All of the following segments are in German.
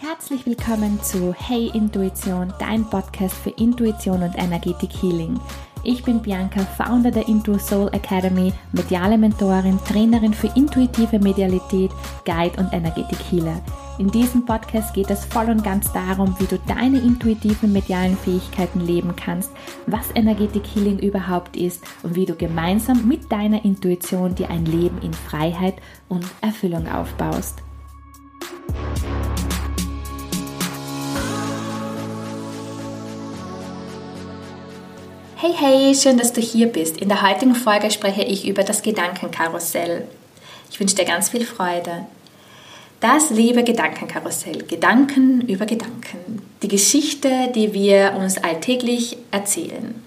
Herzlich willkommen zu Hey Intuition, dein Podcast für Intuition und Energetik Healing. Ich bin Bianca, Founder der Intu Soul Academy, mediale Mentorin, Trainerin für intuitive Medialität, Guide und Energetik Healer. In diesem Podcast geht es voll und ganz darum, wie du deine intuitiven medialen Fähigkeiten leben kannst, was Energetik Healing überhaupt ist und wie du gemeinsam mit deiner Intuition dir ein Leben in Freiheit und Erfüllung aufbaust. Hey, hey, schön, dass du hier bist. In der heutigen Folge spreche ich über das Gedankenkarussell. Ich wünsche dir ganz viel Freude. Das liebe Gedankenkarussell, Gedanken über Gedanken, die Geschichte, die wir uns alltäglich erzählen.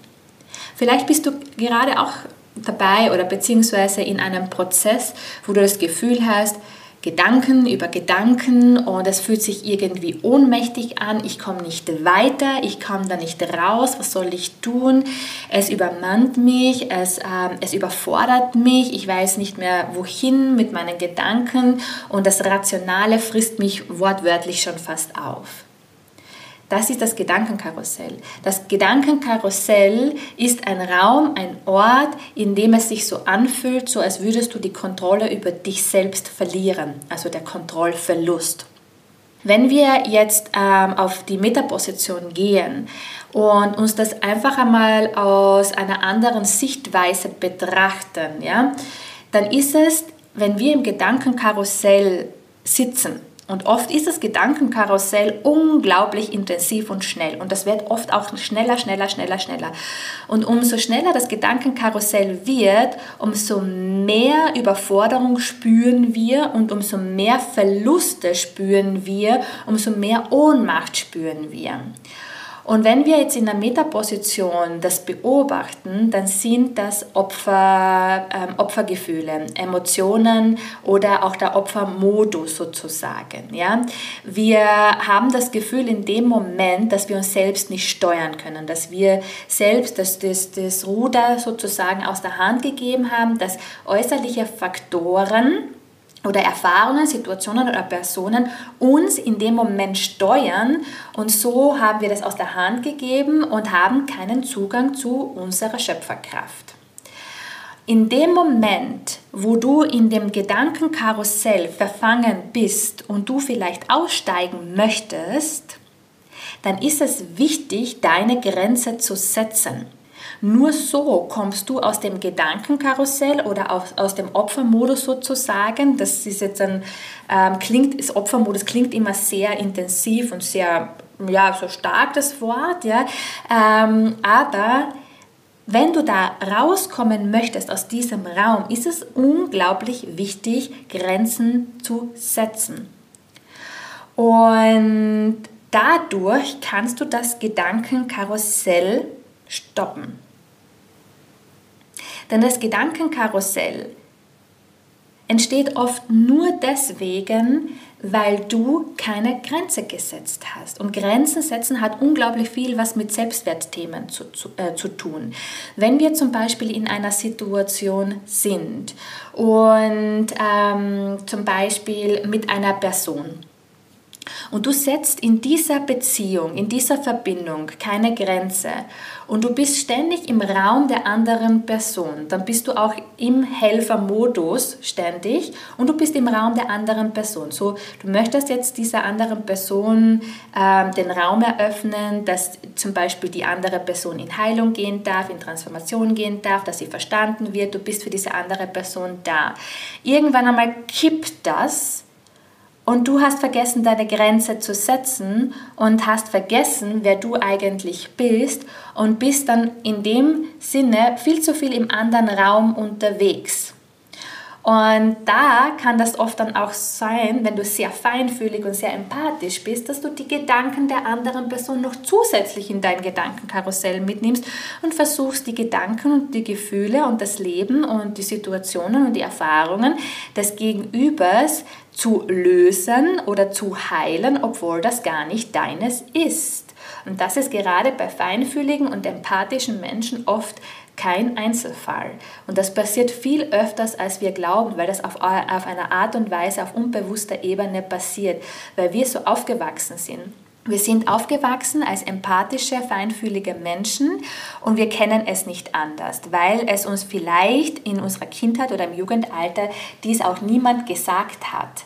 Vielleicht bist du gerade auch dabei oder beziehungsweise in einem Prozess, wo du das Gefühl hast, Gedanken über Gedanken und es fühlt sich irgendwie ohnmächtig an. Ich komme nicht weiter, ich komme da nicht raus. Was soll ich tun? Es übermannt mich, es, äh, es überfordert mich. Ich weiß nicht mehr, wohin mit meinen Gedanken und das Rationale frisst mich wortwörtlich schon fast auf. Das ist das Gedankenkarussell. Das Gedankenkarussell ist ein Raum, ein Ort, in dem es sich so anfühlt, so als würdest du die Kontrolle über dich selbst verlieren, also der Kontrollverlust. Wenn wir jetzt ähm, auf die Metaposition gehen und uns das einfach einmal aus einer anderen Sichtweise betrachten, ja, dann ist es, wenn wir im Gedankenkarussell sitzen, und oft ist das Gedankenkarussell unglaublich intensiv und schnell. Und das wird oft auch schneller, schneller, schneller, schneller. Und umso schneller das Gedankenkarussell wird, umso mehr Überforderung spüren wir und umso mehr Verluste spüren wir, umso mehr Ohnmacht spüren wir. Und wenn wir jetzt in der Metaposition das beobachten, dann sind das Opfer, ähm, Opfergefühle, Emotionen oder auch der Opfermodus sozusagen. Ja? Wir haben das Gefühl in dem Moment, dass wir uns selbst nicht steuern können, dass wir selbst das, das, das Ruder sozusagen aus der Hand gegeben haben, dass äußerliche Faktoren, oder Erfahrungen, Situationen oder Personen uns in dem Moment steuern und so haben wir das aus der Hand gegeben und haben keinen Zugang zu unserer Schöpferkraft. In dem Moment, wo du in dem Gedankenkarussell verfangen bist und du vielleicht aussteigen möchtest, dann ist es wichtig, deine Grenze zu setzen. Nur so kommst du aus dem Gedankenkarussell oder aus, aus dem Opfermodus sozusagen. Das ist jetzt ein, ähm, klingt, das Opfermodus klingt immer sehr intensiv und sehr, ja, so stark das Wort, ja. Ähm, aber wenn du da rauskommen möchtest aus diesem Raum, ist es unglaublich wichtig, Grenzen zu setzen. Und dadurch kannst du das Gedankenkarussell stoppen. Denn das Gedankenkarussell entsteht oft nur deswegen, weil du keine Grenze gesetzt hast. Und Grenzen setzen hat unglaublich viel was mit Selbstwertthemen zu, zu, äh, zu tun. Wenn wir zum Beispiel in einer Situation sind und ähm, zum Beispiel mit einer Person, und du setzt in dieser Beziehung, in dieser Verbindung keine Grenze und du bist ständig im Raum der anderen Person, dann bist du auch im Helfermodus ständig und du bist im Raum der anderen Person. So, du möchtest jetzt dieser anderen Person äh, den Raum eröffnen, dass zum Beispiel die andere Person in Heilung gehen darf, in Transformation gehen darf, dass sie verstanden wird. Du bist für diese andere Person da. Irgendwann einmal kippt das und du hast vergessen, deine Grenze zu setzen und hast vergessen, wer du eigentlich bist und bist dann in dem Sinne viel zu viel im anderen Raum unterwegs. Und da kann das oft dann auch sein, wenn du sehr feinfühlig und sehr empathisch bist, dass du die Gedanken der anderen Person noch zusätzlich in dein Gedankenkarussell mitnimmst und versuchst die Gedanken und die Gefühle und das Leben und die Situationen und die Erfahrungen des Gegenübers zu lösen oder zu heilen, obwohl das gar nicht deines ist. Und das ist gerade bei feinfühligen und empathischen Menschen oft kein Einzelfall. Und das passiert viel öfters, als wir glauben, weil das auf, auf einer Art und Weise auf unbewusster Ebene passiert, weil wir so aufgewachsen sind. Wir sind aufgewachsen als empathische, feinfühlige Menschen und wir kennen es nicht anders, weil es uns vielleicht in unserer Kindheit oder im Jugendalter dies auch niemand gesagt hat.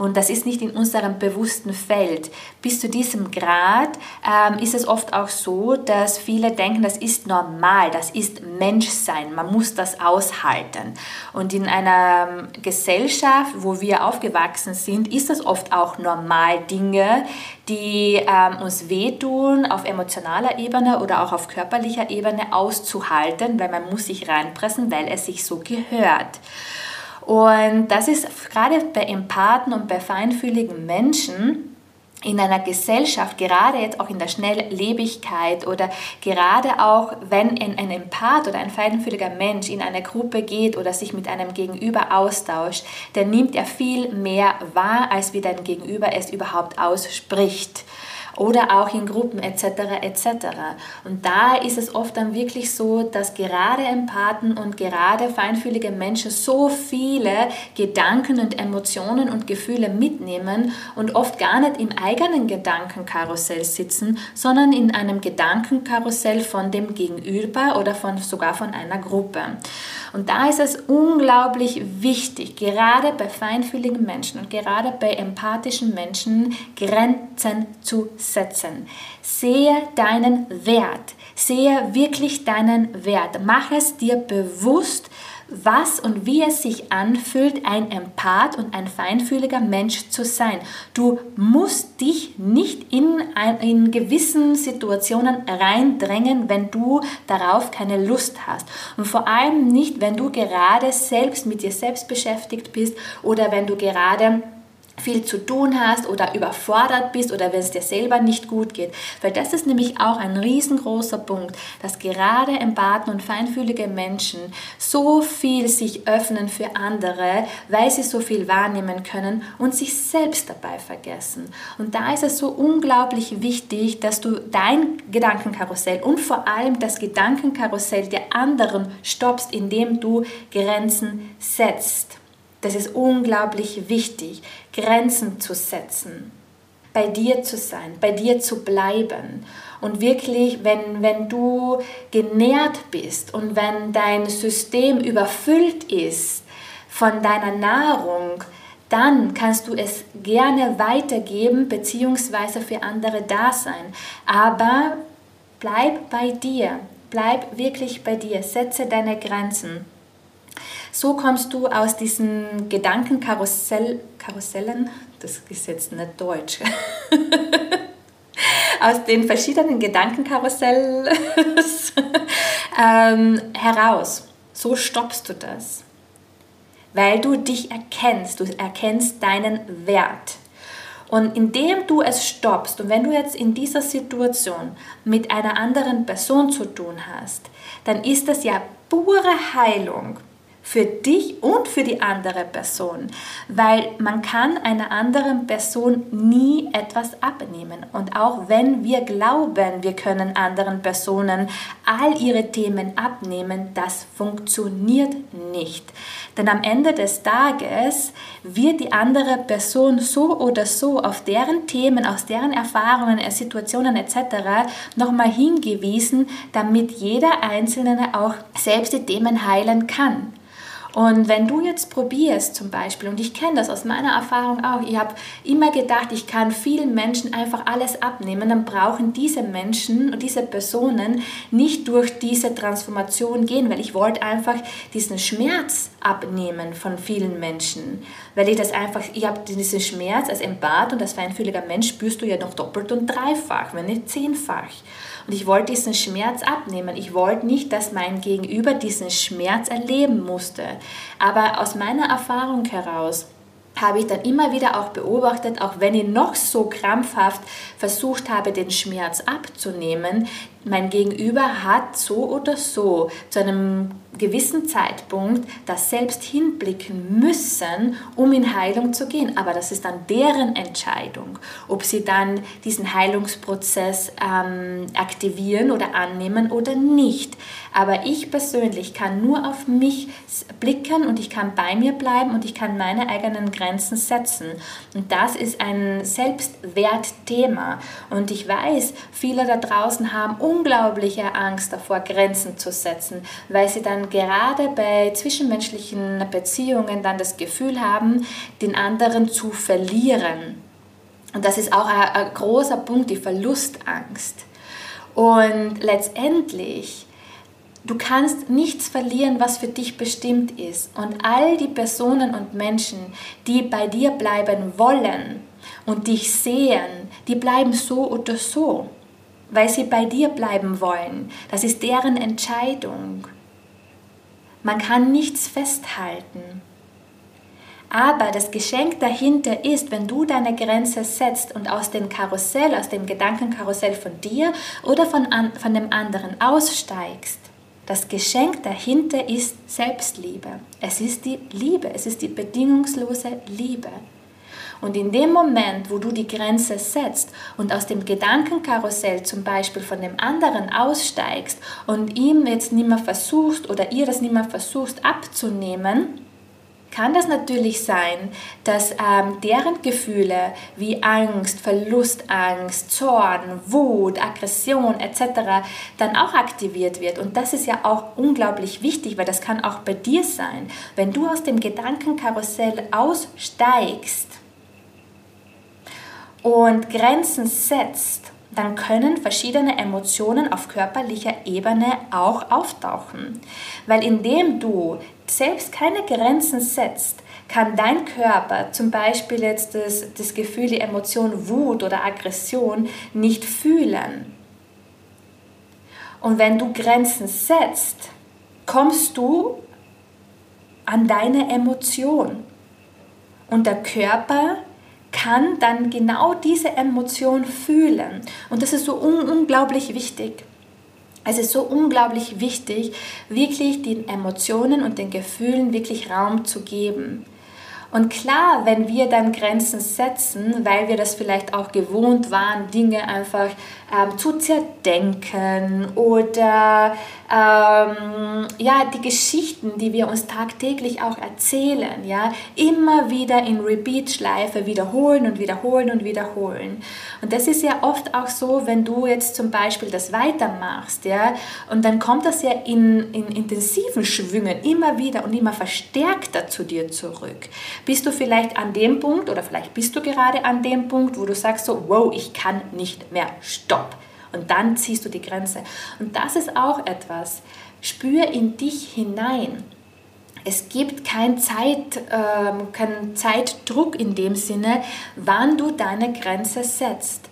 Und das ist nicht in unserem bewussten Feld. Bis zu diesem Grad ähm, ist es oft auch so, dass viele denken, das ist normal, das ist Menschsein, man muss das aushalten. Und in einer ähm, Gesellschaft, wo wir aufgewachsen sind, ist es oft auch normal, Dinge, die ähm, uns wehtun, auf emotionaler Ebene oder auch auf körperlicher Ebene auszuhalten, weil man muss sich reinpressen, weil es sich so gehört. Und das ist gerade bei Empathen und bei feinfühligen Menschen in einer Gesellschaft, gerade jetzt auch in der Schnelllebigkeit oder gerade auch, wenn ein, Empath oder ein feinfühliger Mensch in eine Gruppe geht oder sich mit einem Gegenüber austauscht, dann nimmt er viel mehr wahr, als wie dein Gegenüber es überhaupt ausspricht oder auch in Gruppen etc. etc. Und da ist es oft dann wirklich so, dass gerade Empathen und gerade feinfühlige Menschen so viele Gedanken und Emotionen und Gefühle mitnehmen und oft gar nicht im eigenen Gedankenkarussell sitzen, sondern in einem Gedankenkarussell von dem Gegenüber oder von, sogar von einer Gruppe. Und da ist es unglaublich wichtig, gerade bei feinfühligen Menschen und gerade bei empathischen Menschen Grenzen zu setzen. Sehe deinen Wert. Sehe wirklich deinen Wert. Mach es dir bewusst, was und wie es sich anfühlt, ein Empath und ein feinfühliger Mensch zu sein. Du musst dich nicht in, in gewissen Situationen reindrängen, wenn du darauf keine Lust hast. Und vor allem nicht, wenn du gerade selbst mit dir selbst beschäftigt bist oder wenn du gerade viel zu tun hast oder überfordert bist oder wenn es dir selber nicht gut geht. Weil das ist nämlich auch ein riesengroßer Punkt, dass gerade Empathen und feinfühlige Menschen so viel sich öffnen für andere, weil sie so viel wahrnehmen können und sich selbst dabei vergessen. Und da ist es so unglaublich wichtig, dass du dein Gedankenkarussell und vor allem das Gedankenkarussell der anderen stoppst, indem du Grenzen setzt. Das ist unglaublich wichtig, Grenzen zu setzen, bei dir zu sein, bei dir zu bleiben. Und wirklich, wenn, wenn du genährt bist und wenn dein System überfüllt ist von deiner Nahrung, dann kannst du es gerne weitergeben bzw. für andere da sein. Aber bleib bei dir, bleib wirklich bei dir, setze deine Grenzen. So kommst du aus diesen Gedankenkarussell, Karussellen, das ist jetzt nicht deutsch, aus den verschiedenen Gedankenkarussells ähm, heraus. So stoppst du das, weil du dich erkennst, du erkennst deinen Wert. Und indem du es stoppst und wenn du jetzt in dieser Situation mit einer anderen Person zu tun hast, dann ist das ja pure Heilung für dich und für die andere Person, weil man kann einer anderen Person nie etwas abnehmen. Und auch wenn wir glauben, wir können anderen Personen all ihre Themen abnehmen, das funktioniert nicht. Denn am Ende des Tages wird die andere Person so oder so auf deren Themen, aus deren Erfahrungen, Situationen etc. nochmal hingewiesen, damit jeder Einzelne auch selbst die Themen heilen kann. Und wenn du jetzt probierst zum Beispiel, und ich kenne das aus meiner Erfahrung auch, ich habe immer gedacht, ich kann vielen Menschen einfach alles abnehmen, dann brauchen diese Menschen und diese Personen nicht durch diese Transformation gehen, weil ich wollte einfach diesen Schmerz abnehmen von vielen Menschen, weil ich das einfach, ich habe diesen Schmerz als Empath und als feinfühliger Mensch spürst du ja noch doppelt und dreifach, wenn nicht zehnfach. Und ich wollte diesen Schmerz abnehmen. Ich wollte nicht, dass mein Gegenüber diesen Schmerz erleben musste. Aber aus meiner Erfahrung heraus habe ich dann immer wieder auch beobachtet, auch wenn ich noch so krampfhaft versucht habe, den Schmerz abzunehmen, mein Gegenüber hat so oder so zu einem gewissen Zeitpunkt das selbst hinblicken müssen, um in Heilung zu gehen. Aber das ist dann deren Entscheidung, ob sie dann diesen Heilungsprozess ähm, aktivieren oder annehmen oder nicht. Aber ich persönlich kann nur auf mich blicken und ich kann bei mir bleiben und ich kann meine eigenen Grenzen setzen. Und das ist ein Selbstwertthema. Und ich weiß, viele da draußen haben unglaubliche Angst davor, Grenzen zu setzen, weil sie dann gerade bei zwischenmenschlichen Beziehungen dann das Gefühl haben, den anderen zu verlieren. Und das ist auch ein, großer Punkt, die Verlustangst. Und letztendlich Du kannst nichts verlieren, was für dich bestimmt ist. Und all die Personen und Menschen, die bei dir bleiben wollen und dich sehen, die bleiben so oder so, weil sie bei dir bleiben wollen. Das ist deren Entscheidung. Man kann nichts festhalten. Aber das Geschenk dahinter ist, wenn du deine Grenze setzt und aus dem Karussell, aus dem Gedankenkarussell von dir oder von, von dem anderen aussteigst, das Geschenk dahinter ist Selbstliebe. Es ist die Liebe, es ist die bedingungslose Liebe. Und in dem Moment, wo du die Grenze setzt und aus dem Gedankenkarussell zum Beispiel von dem anderen aussteigst und ihm jetzt nicht mehr versuchst oder ihr das nicht mehr versuchst abzunehmen, kann das natürlich sein, dass ähm, deren Gefühle wie Angst, Verlustangst, Zorn, Wut, Aggression etc. dann auch aktiviert wird. Und das ist ja auch unglaublich wichtig, weil das kann auch bei dir sein. Wenn du aus dem Gedankenkarussell aussteigst und Grenzen setzt, dann können verschiedene Emotionen auf körperlicher Ebene auch auftauchen. Weil indem du selbst keine Grenzen setzt, kann dein Körper zum Beispiel jetzt das, das Gefühl, die Emotion Wut oder Aggression nicht fühlen. Und wenn du Grenzen setzt, kommst du an deine Emotion. Und der Körper kann dann genau diese Emotion fühlen. Und das ist so un unglaublich wichtig. Es ist so unglaublich wichtig, wirklich den Emotionen und den Gefühlen wirklich Raum zu geben. Und klar, wenn wir dann Grenzen setzen, weil wir das vielleicht auch gewohnt waren, Dinge einfach ähm, zu zerdenken oder ähm, ja, die Geschichten, die wir uns tagtäglich auch erzählen, ja, immer wieder in Repeat-Schleife wiederholen und wiederholen und wiederholen. Und das ist ja oft auch so, wenn du jetzt zum Beispiel das weitermachst, ja, und dann kommt das ja in, in intensiven Schwüngen immer wieder und immer verstärkter zu dir zurück. Bist du vielleicht an dem Punkt oder vielleicht bist du gerade an dem Punkt, wo du sagst so, wow, ich kann nicht mehr, stopp. Und dann ziehst du die Grenze. Und das ist auch etwas. Spür in dich hinein. Es gibt keinen Zeit, ähm, kein Zeitdruck in dem Sinne, wann du deine Grenze setzt.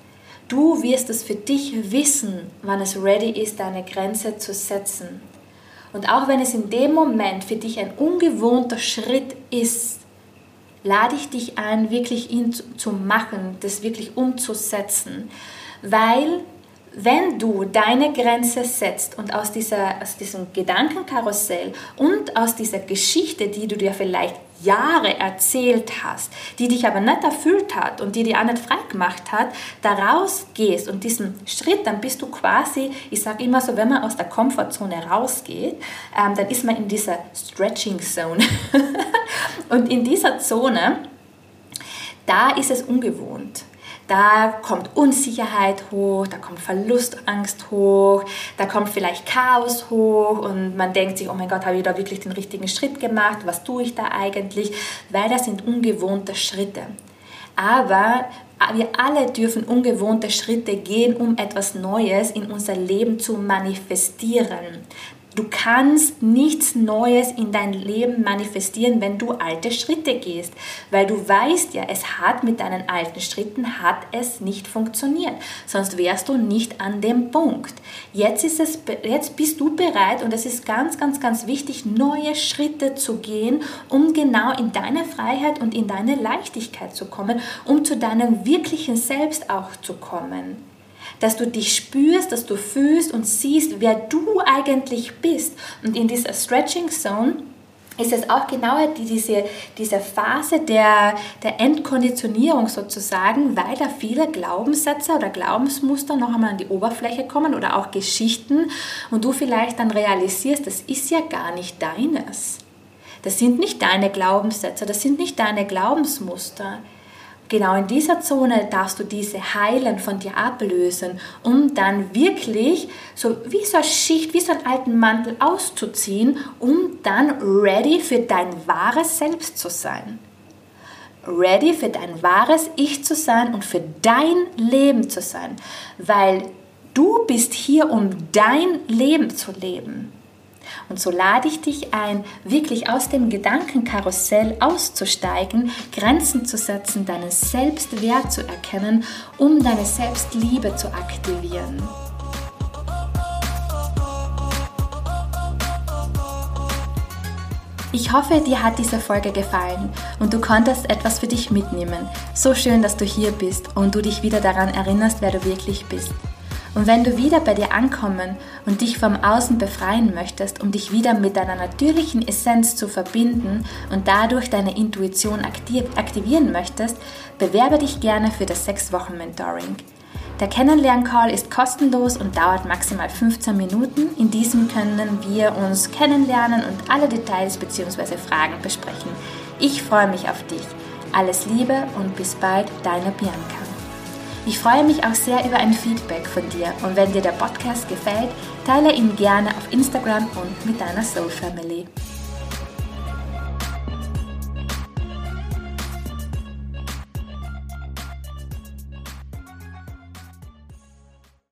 Du wirst es für dich wissen, wann es ready ist, deine Grenze zu setzen. Und auch wenn es in dem Moment für dich ein ungewohnter Schritt ist, lade ich dich ein, wirklich ihn zu machen, das wirklich umzusetzen. Weil wenn du deine Grenze setzt und aus, dieser, aus diesem Gedankenkarussell und aus dieser Geschichte, die du dir vielleicht Jahre erzählt hast, die dich aber nicht erfüllt hat und die dir auch nicht frei gemacht hat, da rausgehst und diesen Schritt, dann bist du quasi, ich sage immer so, wenn man aus der Komfortzone rausgeht, ähm, dann ist man in dieser Stretching Zone. und in dieser Zone, da ist es ungewohnt. Da kommt Unsicherheit hoch, da kommt Verlustangst hoch, da kommt vielleicht Chaos hoch und man denkt sich, oh mein Gott, habe ich da wirklich den richtigen Schritt gemacht? Was tue ich da eigentlich? Weil das sind ungewohnte Schritte. Aber wir alle dürfen ungewohnte Schritte gehen, um etwas Neues in unser Leben zu manifestieren. Du kannst nichts Neues in dein Leben manifestieren, wenn du alte Schritte gehst, weil du weißt ja, es hat mit deinen alten Schritten hat es nicht funktioniert, sonst wärst du nicht an dem Punkt. Jetzt ist es jetzt bist du bereit und es ist ganz ganz ganz wichtig neue Schritte zu gehen, um genau in deine Freiheit und in deine Leichtigkeit zu kommen, um zu deinem wirklichen Selbst auch zu kommen. Dass du dich spürst, dass du fühlst und siehst, wer du eigentlich bist. Und in dieser Stretching Zone ist es auch genau diese, diese Phase der, der Entkonditionierung sozusagen, weil da viele Glaubenssätze oder Glaubensmuster noch einmal an die Oberfläche kommen oder auch Geschichten und du vielleicht dann realisierst, das ist ja gar nicht deines. Das sind nicht deine Glaubenssätze, das sind nicht deine Glaubensmuster. Genau in dieser Zone darfst du diese heilen von dir ablösen, um dann wirklich so wie so eine Schicht, wie so einen alten Mantel auszuziehen, um dann ready für dein wahres Selbst zu sein. Ready für dein wahres Ich zu sein und für dein Leben zu sein, weil du bist hier, um dein Leben zu leben. Und so lade ich dich ein, wirklich aus dem Gedankenkarussell auszusteigen, Grenzen zu setzen, deinen Selbstwert zu erkennen, um deine Selbstliebe zu aktivieren. Ich hoffe, dir hat diese Folge gefallen und du konntest etwas für dich mitnehmen. So schön, dass du hier bist und du dich wieder daran erinnerst, wer du wirklich bist. Und wenn du wieder bei dir ankommen und dich vom Außen befreien möchtest, um dich wieder mit deiner natürlichen Essenz zu verbinden und dadurch deine Intuition aktivieren möchtest, bewerbe dich gerne für das 6-Wochen-Mentoring. Der Kennenlern-Call ist kostenlos und dauert maximal 15 Minuten. In diesem können wir uns kennenlernen und alle Details bzw. Fragen besprechen. Ich freue mich auf dich. Alles Liebe und bis bald, deine Bianca. Ich freue mich auch sehr über ein Feedback von dir und wenn dir der Podcast gefällt, teile ihn gerne auf Instagram und mit deiner Soul Family.